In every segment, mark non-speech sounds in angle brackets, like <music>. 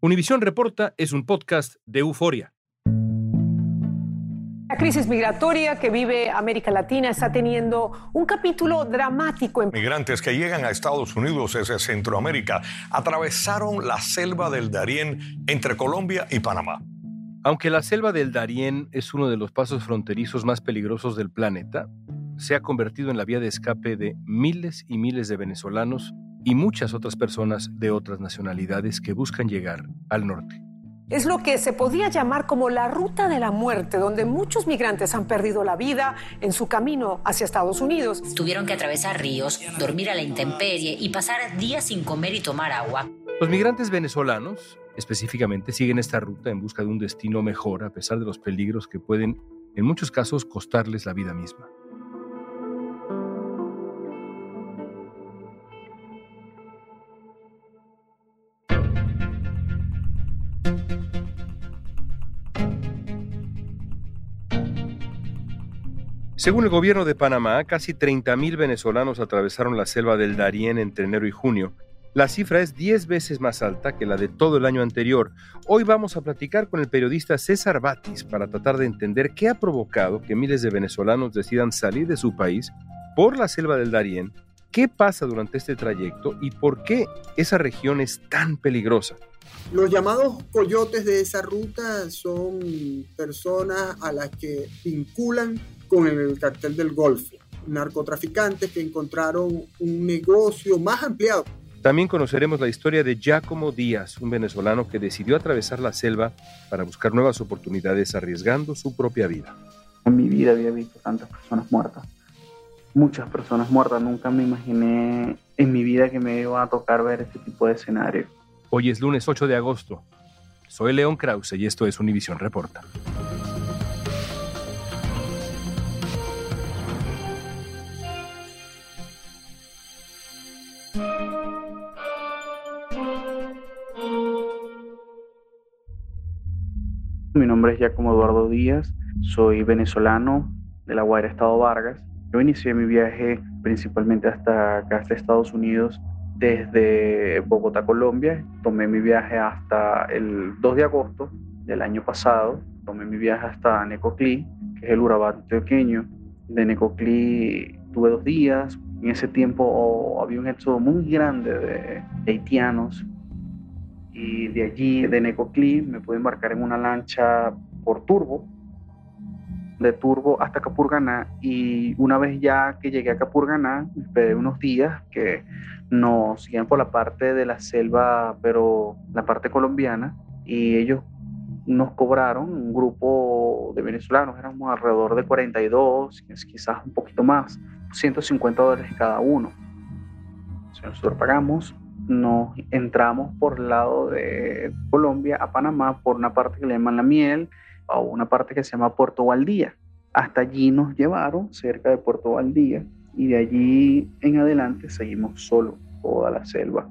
Univisión Reporta es un podcast de euforia. La crisis migratoria que vive América Latina está teniendo un capítulo dramático. En... Migrantes que llegan a Estados Unidos desde Centroamérica atravesaron la selva del Darién entre Colombia y Panamá. Aunque la selva del Darién es uno de los pasos fronterizos más peligrosos del planeta, se ha convertido en la vía de escape de miles y miles de venezolanos y muchas otras personas de otras nacionalidades que buscan llegar al norte. Es lo que se podría llamar como la ruta de la muerte, donde muchos migrantes han perdido la vida en su camino hacia Estados Unidos. Tuvieron que atravesar ríos, dormir a la intemperie y pasar días sin comer y tomar agua. Los migrantes venezolanos específicamente siguen esta ruta en busca de un destino mejor a pesar de los peligros que pueden en muchos casos costarles la vida misma. Según el gobierno de Panamá, casi 30.000 venezolanos atravesaron la selva del Darién entre enero y junio. La cifra es 10 veces más alta que la de todo el año anterior. Hoy vamos a platicar con el periodista César Batis para tratar de entender qué ha provocado que miles de venezolanos decidan salir de su país por la selva del Darién, qué pasa durante este trayecto y por qué esa región es tan peligrosa. Los llamados coyotes de esa ruta son personas a las que vinculan con el cartel del Golfo, narcotraficantes que encontraron un negocio más ampliado. También conoceremos la historia de Giacomo Díaz, un venezolano que decidió atravesar la selva para buscar nuevas oportunidades arriesgando su propia vida. En mi vida había visto tantas personas muertas, muchas personas muertas, nunca me imaginé en mi vida que me iba a tocar ver este tipo de escenario. Hoy es lunes 8 de agosto. Soy León Krause y esto es Univisión Reporta. Nombre es Giacomo Eduardo Díaz, soy venezolano de La Guaira, Estado Vargas. Yo inicié mi viaje principalmente hasta acá, hasta Estados Unidos, desde Bogotá, Colombia. Tomé mi viaje hasta el 2 de agosto del año pasado. Tomé mi viaje hasta Necoclí, que es el Urabá antioqueño. De Necoclí tuve dos días. En ese tiempo había un éxodo muy grande de haitianos y de allí, de Necoclí, me pude embarcar en una lancha por turbo, de turbo hasta Capurganá y una vez ya que llegué a Capurganá, esperé unos días que nos seguían por la parte de la selva, pero la parte colombiana, y ellos nos cobraron un grupo de venezolanos, éramos alrededor de 42, quizás un poquito más, 150 dólares cada uno. Si nosotros pagamos nos entramos por el lado de Colombia a Panamá por una parte que le llaman La Miel o una parte que se llama Puerto Valdía. Hasta allí nos llevaron, cerca de Puerto Valdía, y de allí en adelante seguimos solo toda la selva.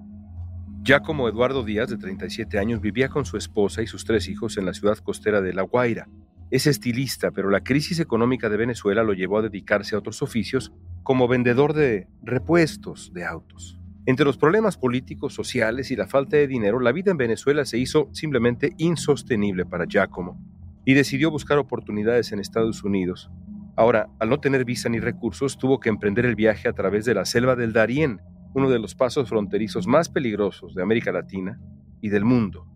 Ya como Eduardo Díaz, de 37 años, vivía con su esposa y sus tres hijos en la ciudad costera de La Guaira. Es estilista, pero la crisis económica de Venezuela lo llevó a dedicarse a otros oficios como vendedor de repuestos de autos. Entre los problemas políticos, sociales y la falta de dinero, la vida en Venezuela se hizo simplemente insostenible para Giacomo y decidió buscar oportunidades en Estados Unidos. Ahora, al no tener visa ni recursos, tuvo que emprender el viaje a través de la selva del Darién, uno de los pasos fronterizos más peligrosos de América Latina y del mundo,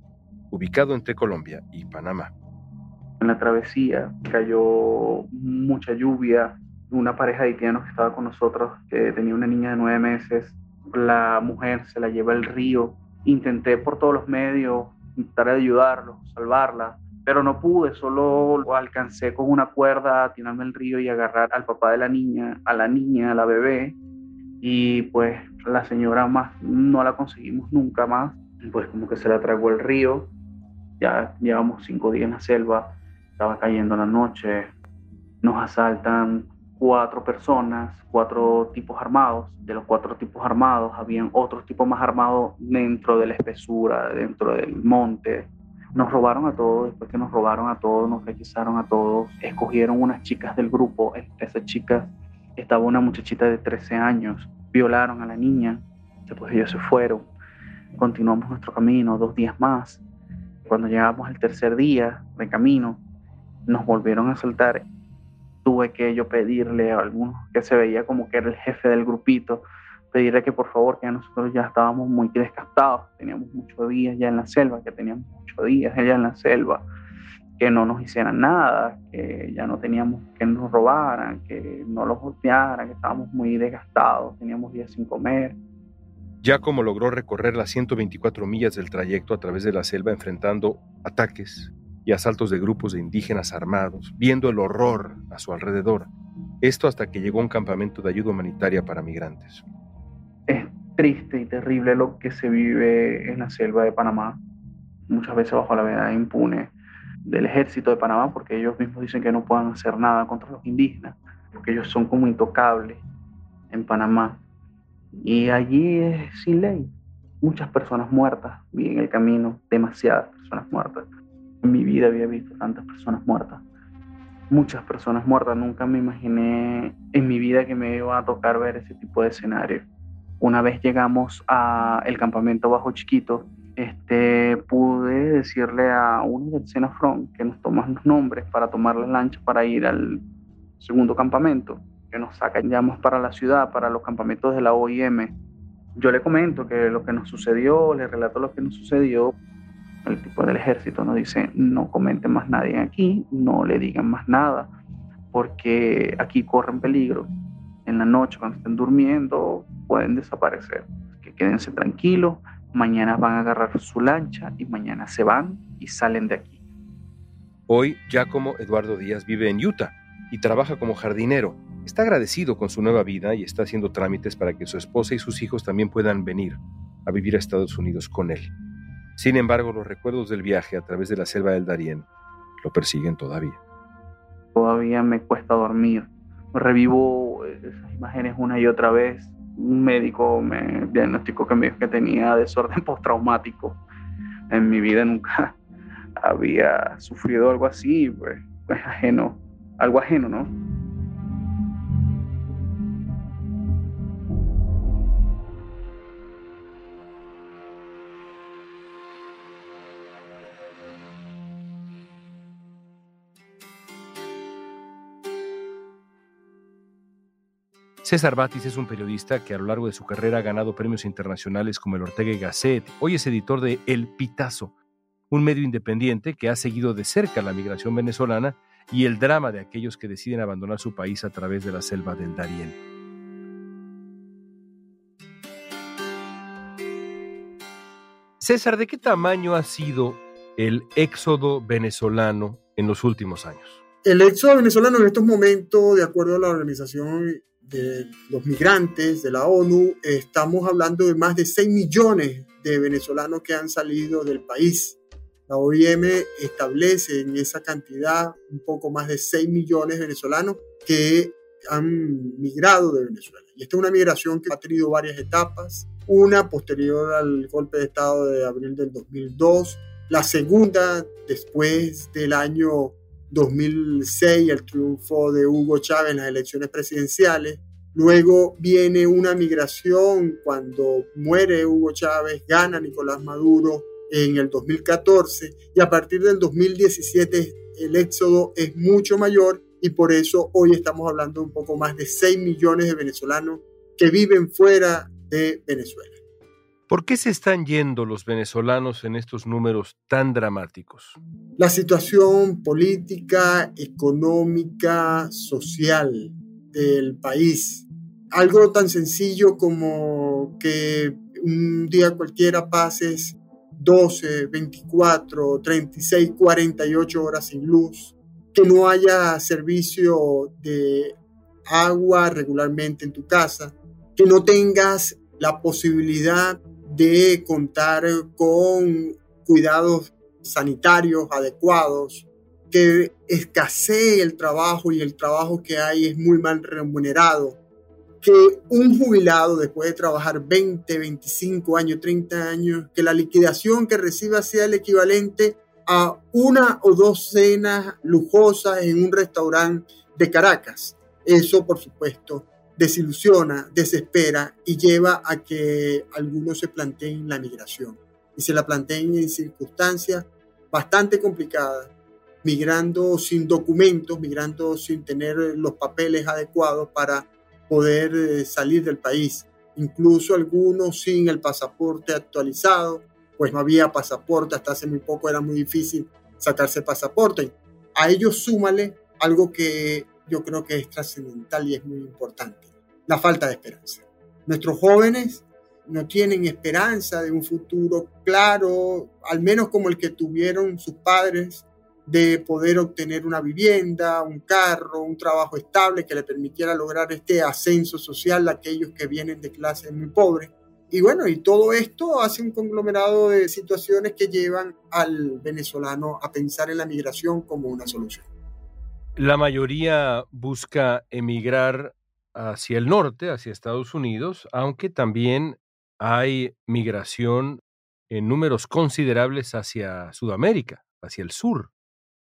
ubicado entre Colombia y Panamá. En la travesía cayó mucha lluvia, una pareja de haitianos que estaba con nosotros, que tenía una niña de nueve meses, la mujer se la lleva al río. Intenté por todos los medios intentar ayudarlos, salvarla, pero no pude, solo alcancé con una cuerda a tirarme al río y agarrar al papá de la niña, a la niña, a la bebé, y pues la señora más no la conseguimos nunca más. pues como que se la tragó el río. Ya llevamos cinco días en la selva, estaba cayendo la noche, nos asaltan cuatro personas, cuatro tipos armados. De los cuatro tipos armados, habían otros tipos más armados dentro de la espesura, dentro del monte. Nos robaron a todos, después que nos robaron a todos, nos requisaron a todos, escogieron unas chicas del grupo, entre esas chicas estaba una muchachita de 13 años, violaron a la niña, después ellos se fueron, continuamos nuestro camino dos días más. Cuando llegamos al tercer día de camino, nos volvieron a soltar. Tuve que yo pedirle a algunos que se veía como que era el jefe del grupito, pedirle que por favor, que nosotros ya estábamos muy desgastados, teníamos muchos días ya en la selva, que teníamos muchos días ya en la selva, que no nos hicieran nada, que ya no teníamos que nos robaran, que no los golpearan, que estábamos muy desgastados, teníamos días sin comer. Giacomo logró recorrer las 124 millas del trayecto a través de la selva enfrentando ataques y asaltos de grupos de indígenas armados, viendo el horror a su alrededor. Esto hasta que llegó a un campamento de ayuda humanitaria para migrantes. Es triste y terrible lo que se vive en la selva de Panamá, muchas veces bajo la veda impune del ejército de Panamá, porque ellos mismos dicen que no pueden hacer nada contra los indígenas, porque ellos son como intocables en Panamá. Y allí es sin ley. Muchas personas muertas vi en el camino, demasiadas personas muertas. En mi vida había visto tantas personas muertas. Muchas personas muertas. Nunca me imaginé en mi vida que me iba a tocar ver ese tipo de escenario. Una vez llegamos al campamento Bajo Chiquito, este, pude decirle a uno del Senafrón que nos toman los nombres para tomar la lancha para ir al segundo campamento que nos sacan ya más para la ciudad, para los campamentos de la OIM. Yo le comento que lo que nos sucedió, le relato lo que nos sucedió. El tipo del ejército nos dice, no comenten más nadie aquí, no le digan más nada, porque aquí corren peligro. En la noche, cuando estén durmiendo, pueden desaparecer. Que quédense tranquilos, mañana van a agarrar su lancha y mañana se van y salen de aquí. Hoy, Giacomo Eduardo Díaz vive en Utah y trabaja como jardinero Está agradecido con su nueva vida y está haciendo trámites para que su esposa y sus hijos también puedan venir a vivir a Estados Unidos con él. Sin embargo, los recuerdos del viaje a través de la selva del Darién lo persiguen todavía. Todavía me cuesta dormir. Revivo esas imágenes una y otra vez. Un médico me diagnosticó que, me, tenía desorden <laughs> postraumático. En mi vida nunca <laughs> había sufrido algo así, pues <laughs> ajeno, algo ajeno, ¿no? César Batis es un periodista que a lo largo de su carrera ha ganado premios internacionales como el Ortega y Gasset. Hoy es editor de El Pitazo, un medio independiente que ha seguido de cerca la migración venezolana y el drama de aquellos que deciden abandonar su país a través de la selva del Darién. César, ¿de qué tamaño ha sido el éxodo venezolano en los últimos años? El éxodo venezolano en estos momentos, de acuerdo a la Organización de los migrantes de la ONU, estamos hablando de más de 6 millones de venezolanos que han salido del país. La OIM establece en esa cantidad un poco más de 6 millones de venezolanos que han migrado de Venezuela. Y esta es una migración que ha tenido varias etapas. Una posterior al golpe de Estado de abril del 2002, la segunda después del año 2006, el triunfo de Hugo Chávez en las elecciones presidenciales. Luego viene una migración cuando muere Hugo Chávez, gana Nicolás Maduro en el 2014 y a partir del 2017 el éxodo es mucho mayor y por eso hoy estamos hablando un poco más de 6 millones de venezolanos que viven fuera de Venezuela. ¿Por qué se están yendo los venezolanos en estos números tan dramáticos? La situación política, económica, social del país. Algo tan sencillo como que un día cualquiera pases 12, 24, 36, 48 horas sin luz, que no haya servicio de agua regularmente en tu casa, que no tengas la posibilidad de contar con cuidados sanitarios adecuados, que escasee el trabajo y el trabajo que hay es muy mal remunerado, que un jubilado después de trabajar 20, 25 años, 30 años, que la liquidación que reciba sea el equivalente a una o dos cenas lujosas en un restaurante de Caracas. Eso, por supuesto, desilusiona, desespera y lleva a que algunos se planteen la migración. Y se la planteen en circunstancias bastante complicadas, migrando sin documentos, migrando sin tener los papeles adecuados para poder eh, salir del país. Incluso algunos sin el pasaporte actualizado, pues no había pasaporte, hasta hace muy poco era muy difícil sacarse pasaporte. A ellos súmale algo que yo creo que es trascendental y es muy importante, la falta de esperanza. Nuestros jóvenes no tienen esperanza de un futuro claro, al menos como el que tuvieron sus padres de poder obtener una vivienda, un carro, un trabajo estable que le permitiera lograr este ascenso social a aquellos que vienen de clases muy pobres. Y bueno, y todo esto hace un conglomerado de situaciones que llevan al venezolano a pensar en la migración como una solución. La mayoría busca emigrar hacia el norte, hacia Estados Unidos, aunque también hay migración en números considerables hacia Sudamérica, hacia el sur.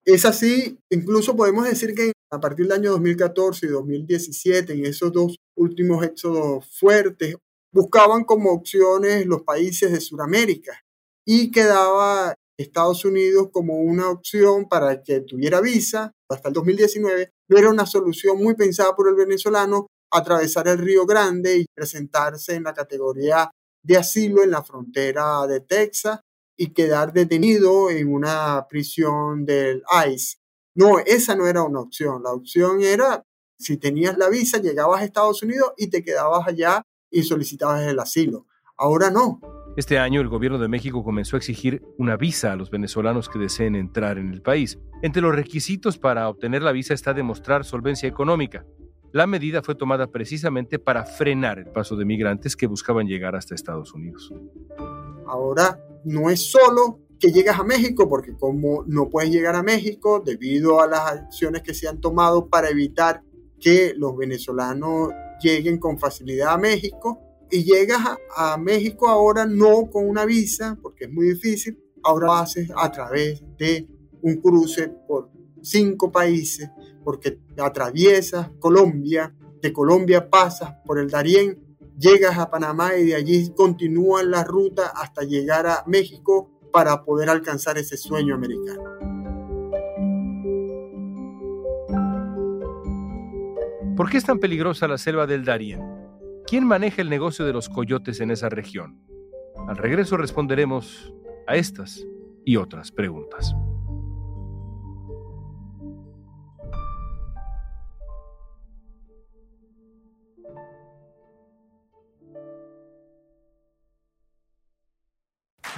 Es así, incluso podemos decir que a partir del año 2014 y 2017, en esos dos últimos éxodos fuertes, buscaban como opciones los países de Sudamérica y quedaba Estados Unidos como una opción para que tuviera visa hasta el 2019. No era una solución muy pensada por el venezolano atravesar el Río Grande y presentarse en la categoría de asilo en la frontera de Texas y quedar detenido en una prisión del ICE. No, esa no era una opción. La opción era, si tenías la visa, llegabas a Estados Unidos y te quedabas allá y solicitabas el asilo. Ahora no. Este año el gobierno de México comenzó a exigir una visa a los venezolanos que deseen entrar en el país. Entre los requisitos para obtener la visa está demostrar solvencia económica. La medida fue tomada precisamente para frenar el paso de migrantes que buscaban llegar hasta Estados Unidos. Ahora no es solo que llegas a México, porque como no puedes llegar a México debido a las acciones que se han tomado para evitar que los venezolanos lleguen con facilidad a México, y llegas a, México ahora no con una visa, porque es muy difícil, ahora lo haces a través de un cruce por cinco países, porque atraviesas Colombia, de Colombia pasas por el Darién, llegas a Panamá y de allí continúas la ruta hasta llegar a México para poder alcanzar ese sueño americano. ¿Por qué es tan peligrosa la selva del Darién? ¿Quién maneja el negocio de los coyotes en esa región? Al regreso responderemos a estas y otras preguntas.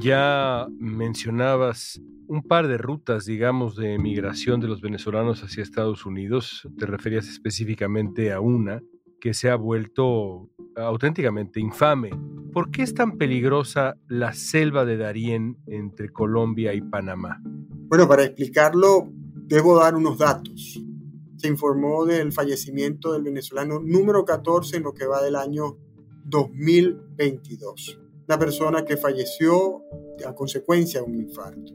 Ya mencionabas un par de rutas, digamos, de migración de los venezolanos hacia Estados Unidos. Te referías específicamente a una que se ha vuelto auténticamente infame. ¿Por qué es tan peligrosa la selva de Darién entre Colombia y Panamá? Bueno, para explicarlo, debo dar unos datos. Se informó del fallecimiento del venezolano número 14 en lo que va del año 2022 la persona que falleció a consecuencia de un infarto.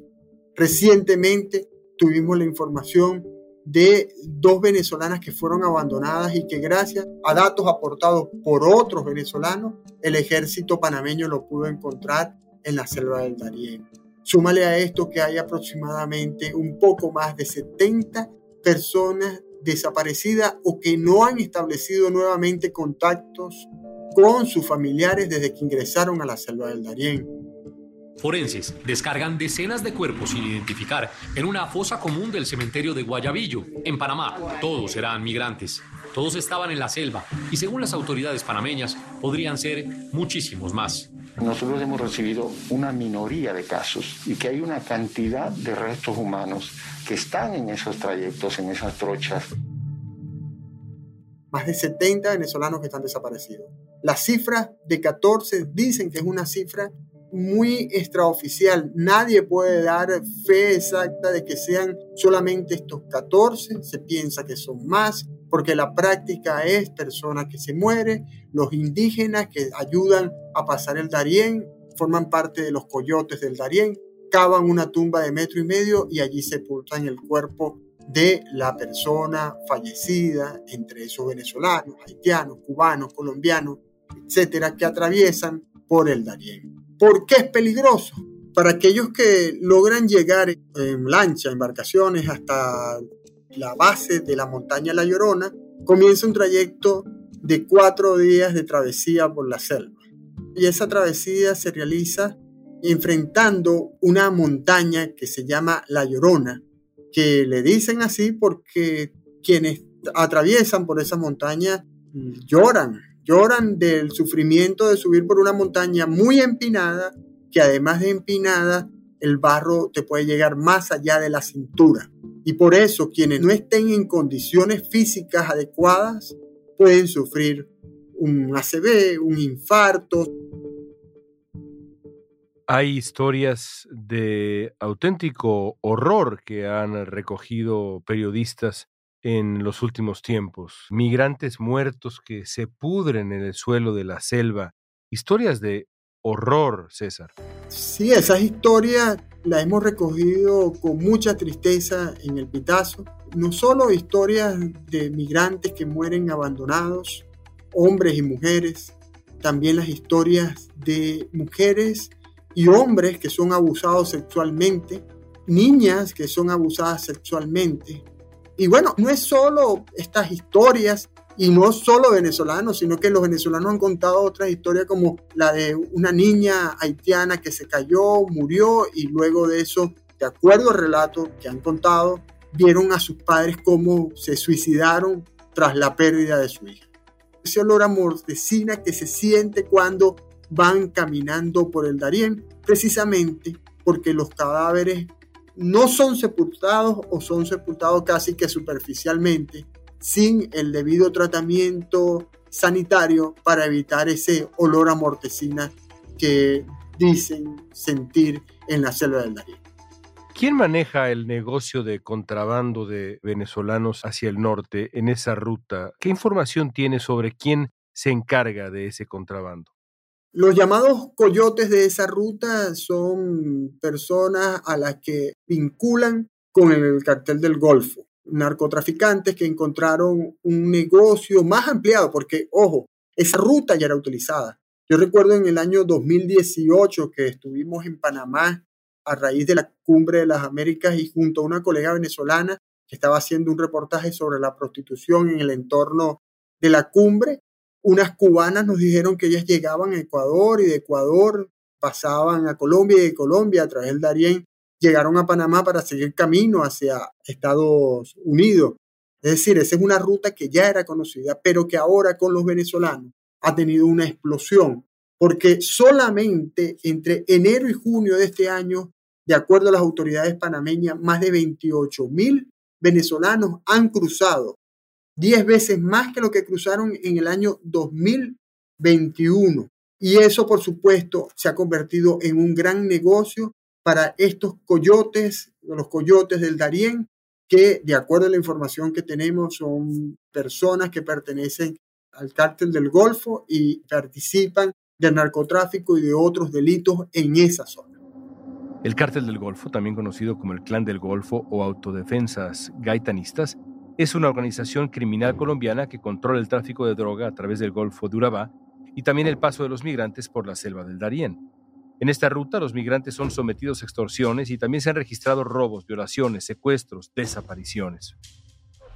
Recientemente tuvimos la información de dos venezolanas que fueron abandonadas y que gracias a datos aportados por otros venezolanos, el ejército panameño lo pudo encontrar en la selva del Darién. Súmale a esto que hay aproximadamente un poco más de 70 personas desaparecida o que no han establecido nuevamente contactos con sus familiares desde que ingresaron a la selva del Darién. Forenses descargan decenas de cuerpos sin identificar en una fosa común del cementerio de Guayabillo, en Panamá. Todos eran migrantes. Todos estaban en la selva y según las autoridades panameñas podrían ser muchísimos más. Nosotros hemos recibido una minoría de casos y que hay una cantidad de restos humanos que están en esos trayectos, en esas trochas. Más de 70 venezolanos que están desaparecidos. Las cifras de 14 dicen que es una cifra muy extraoficial. Nadie puede dar fe exacta de que sean solamente estos 14. Se piensa que son más, porque la práctica es personas que se mueren, los indígenas que ayudan a pasar el Darién, forman parte de los coyotes del Darién, cavan una tumba de metro y medio y allí sepultan el cuerpo de la persona fallecida, entre esos venezolanos, haitianos, cubanos, colombianos, etcétera, que atraviesan por el Darién. ¿Por qué es peligroso? Para aquellos que logran llegar en lancha, embarcaciones, hasta la base de la montaña La Llorona, comienza un trayecto de cuatro días de travesía por la selva. Y esa travesía se realiza enfrentando una montaña que se llama La Llorona, que le dicen así porque quienes atraviesan por esa montaña lloran, lloran del sufrimiento de subir por una montaña muy empinada, que además de empinada, el barro te puede llegar más allá de la cintura. Y por eso quienes no estén en condiciones físicas adecuadas pueden sufrir un ACV, un infarto. Hay historias de auténtico horror que han recogido periodistas en los últimos tiempos. Migrantes muertos que se pudren en el suelo de la selva. Historias de horror, César. Sí, esas historias las hemos recogido con mucha tristeza en el Pitazo. No solo historias de migrantes que mueren abandonados, hombres y mujeres, también las historias de mujeres y hombres que son abusados sexualmente, niñas que son abusadas sexualmente, y bueno, no es solo estas historias y no solo venezolanos, sino que los venezolanos han contado otras historias como la de una niña haitiana que se cayó, murió y luego de eso, de acuerdo al relato que han contado, vieron a sus padres cómo se suicidaron tras la pérdida de su hija. Ese olor a mortecina que se siente cuando van caminando por el Darién, precisamente porque los cadáveres no son sepultados o son sepultados casi que superficialmente, sin el debido tratamiento sanitario para evitar ese olor a mortecina que dicen sentir en la selva del Darién. ¿Quién maneja el negocio de contrabando de venezolanos hacia el norte en esa ruta? ¿Qué información tiene sobre quién se encarga de ese contrabando? Los llamados coyotes de esa ruta son personas a las que vinculan con el cartel del Golfo, narcotraficantes que encontraron un negocio más ampliado, porque, ojo, esa ruta ya era utilizada. Yo recuerdo en el año 2018 que estuvimos en Panamá a raíz de la cumbre de las Américas y junto a una colega venezolana que estaba haciendo un reportaje sobre la prostitución en el entorno de la cumbre, unas cubanas nos dijeron que ellas llegaban a Ecuador y de Ecuador pasaban a Colombia y de Colombia a través del Darién llegaron a Panamá para seguir camino hacia Estados Unidos. Es decir, esa es una ruta que ya era conocida, pero que ahora con los venezolanos ha tenido una explosión, porque solamente entre enero y junio de este año, de acuerdo a las autoridades panameñas, más de 28 mil venezolanos han cruzado 10 veces más que lo que cruzaron en el año 2021. Y eso, por supuesto, se ha convertido en un gran negocio para estos coyotes, los coyotes del Darién, que de acuerdo a la información que tenemos son personas que pertenecen al cártel del Golfo y participan del narcotráfico y de otros delitos en esa zona. El cártel del Golfo, también conocido como el Clan del Golfo o Autodefensas Gaitanistas, es una organización criminal colombiana que controla el tráfico de droga a través del Golfo de Urabá y también el paso de los migrantes por la selva del Darién. En esta ruta los migrantes son sometidos a extorsiones y también se han registrado robos, violaciones, secuestros, desapariciones.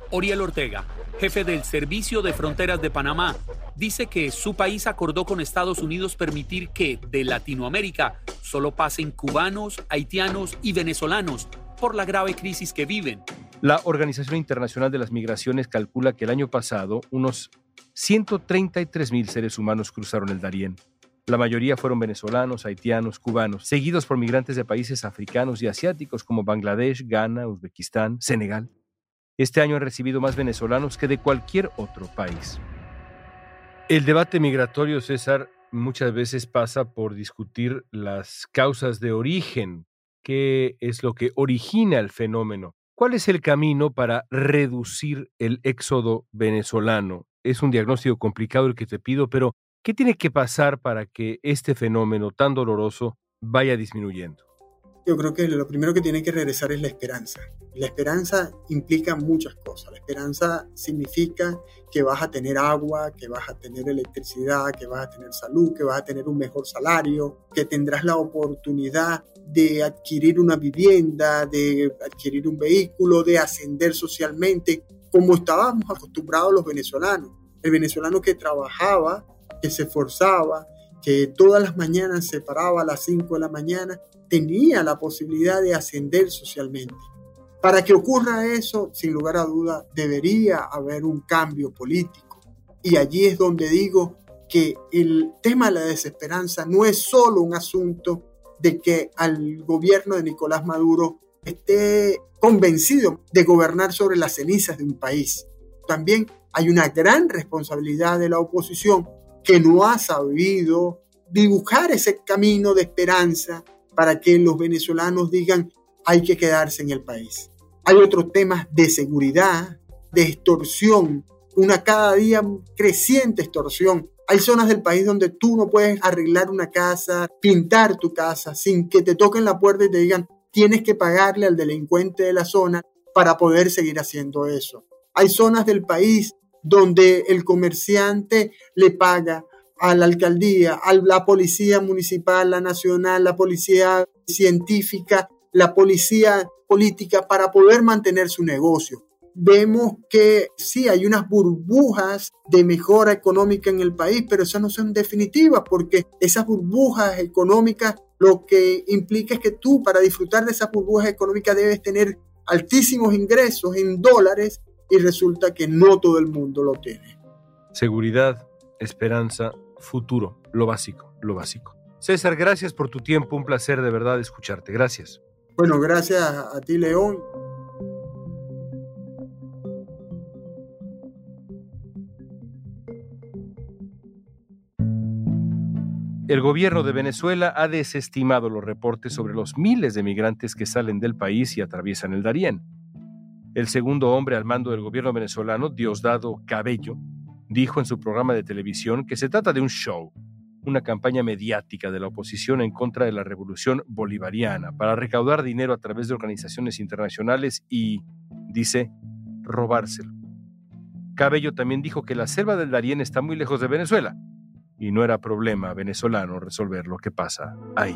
Oriel Ortega, jefe del Servicio de Fronteras de Panamá, dice que su país acordó con Estados Unidos permitir que de Latinoamérica solo pasen cubanos, haitianos y venezolanos por la grave crisis que viven. La Organización Internacional de las Migraciones calcula que el año pasado unos 133 mil seres humanos cruzaron el Darién. La mayoría fueron venezolanos, haitianos, cubanos, seguidos por migrantes de países africanos y asiáticos como Bangladesh, Ghana, Uzbekistán, Senegal. Este año han recibido más venezolanos que de cualquier otro país. El debate migratorio, César, muchas veces pasa por discutir las causas de origen, qué es lo que origina el fenómeno. ¿Cuál es el camino para reducir el éxodo venezolano? Es un diagnóstico complicado el que te pido, pero ¿qué tiene que pasar para que este fenómeno tan doloroso vaya disminuyendo? Yo creo que lo primero que tiene que regresar es la esperanza. La esperanza implica muchas cosas. La esperanza significa que vas a tener agua, que vas a tener electricidad, que vas a tener salud, que vas a tener un mejor salario, que tendrás la oportunidad de adquirir una vivienda, de adquirir un vehículo, de ascender socialmente, como estábamos acostumbrados los venezolanos. El venezolano que trabajaba, que se esforzaba, que todas las mañanas se paraba a las 5 de la mañana tenía la posibilidad de ascender socialmente. Para que ocurra eso, sin lugar a duda, debería haber un cambio político. Y allí es donde digo que el tema de la desesperanza no es solo un asunto de que al gobierno de Nicolás Maduro esté convencido de gobernar sobre las cenizas de un país. También hay una gran responsabilidad de la oposición que no ha sabido dibujar ese camino de esperanza para que los venezolanos digan hay que quedarse en el país. Hay otros temas de seguridad, de extorsión, una cada día creciente extorsión. Hay zonas del país donde tú no puedes arreglar una casa, pintar tu casa sin que te toquen la puerta y te digan tienes que pagarle al delincuente de la zona para poder seguir haciendo eso. Hay zonas del país donde el comerciante le paga a la alcaldía, a la policía municipal, la nacional, la policía científica, la policía política para poder mantener su negocio. Vemos que sí, hay unas burbujas de mejora económica en el país, pero esas no son definitivas porque esas burbujas económicas lo que implica es que tú para disfrutar de esas burbujas económicas debes tener altísimos ingresos en dólares y resulta que no todo el mundo lo tiene. Seguridad, esperanza, futuro, lo básico, lo básico. César, gracias por tu tiempo, un placer de verdad escucharte. Gracias. Bueno, gracias a ti, León. El gobierno de Venezuela ha desestimado los reportes sobre los miles de migrantes que salen del país y atraviesan el Darién. El segundo hombre al mando del gobierno venezolano, Diosdado Cabello, dijo en su programa de televisión que se trata de un show, una campaña mediática de la oposición en contra de la revolución bolivariana para recaudar dinero a través de organizaciones internacionales y, dice, robárselo. Cabello también dijo que la selva del Darién está muy lejos de Venezuela y no era problema venezolano resolver lo que pasa ahí.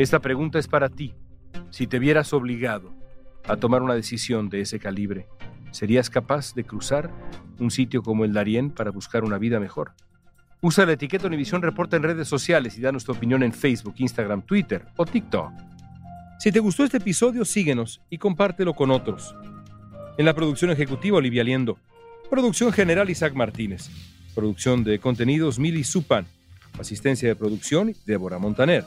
Esta pregunta es para ti. Si te vieras obligado a tomar una decisión de ese calibre, ¿serías capaz de cruzar un sitio como el Darién para buscar una vida mejor? Usa la etiqueta Univisión Reporta en redes sociales y danos tu opinión en Facebook, Instagram, Twitter o TikTok. Si te gustó este episodio, síguenos y compártelo con otros. En la producción ejecutiva, Olivia Liendo. Producción general, Isaac Martínez. Producción de contenidos, Mili Supan. Asistencia de producción, Débora Montaner.